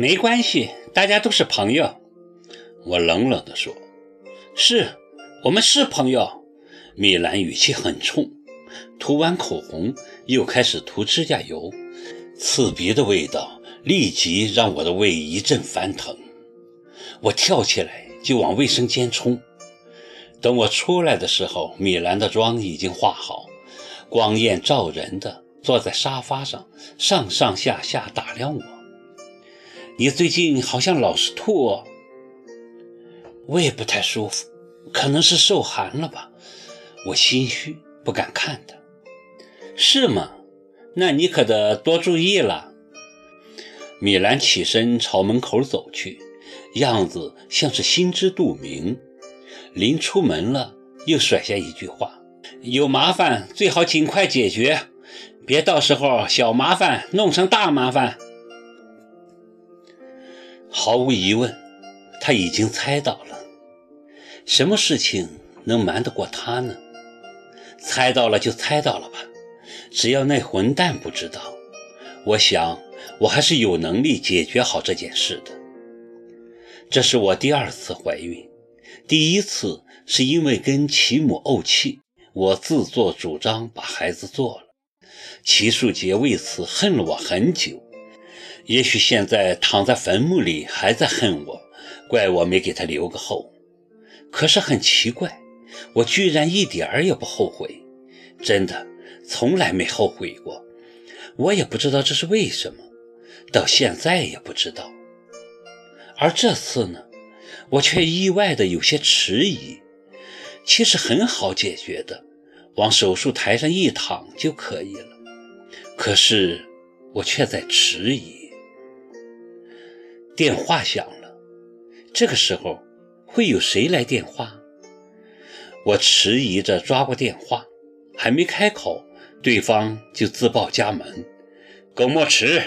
没关系，大家都是朋友。我冷冷地说：“是，我们是朋友。”米兰语气很冲，涂完口红又开始涂指甲油，刺鼻的味道立即让我的胃一阵翻腾。我跳起来就往卫生间冲。等我出来的时候，米兰的妆已经化好，光艳照人的坐在沙发上，上上下下打量我。你最近好像老是吐，哦。我也不太舒服，可能是受寒了吧。我心虚，不敢看他。是吗？那你可得多注意了。米兰起身朝门口走去，样子像是心知肚明。临出门了，又甩下一句话：“有麻烦最好尽快解决，别到时候小麻烦弄成大麻烦。”毫无疑问，他已经猜到了。什么事情能瞒得过他呢？猜到了就猜到了吧，只要那混蛋不知道，我想我还是有能力解决好这件事的。这是我第二次怀孕。第一次是因为跟齐母怄气，我自作主张把孩子做了，齐树杰为此恨了我很久，也许现在躺在坟墓里还在恨我，怪我没给他留个后。可是很奇怪，我居然一点儿也不后悔，真的从来没后悔过。我也不知道这是为什么，到现在也不知道。而这次呢？我却意外的有些迟疑，其实很好解决的，往手术台上一躺就可以了。可是我却在迟疑。电话响了，这个时候会有谁来电话？我迟疑着抓过电话，还没开口，对方就自报家门：“耿墨池。”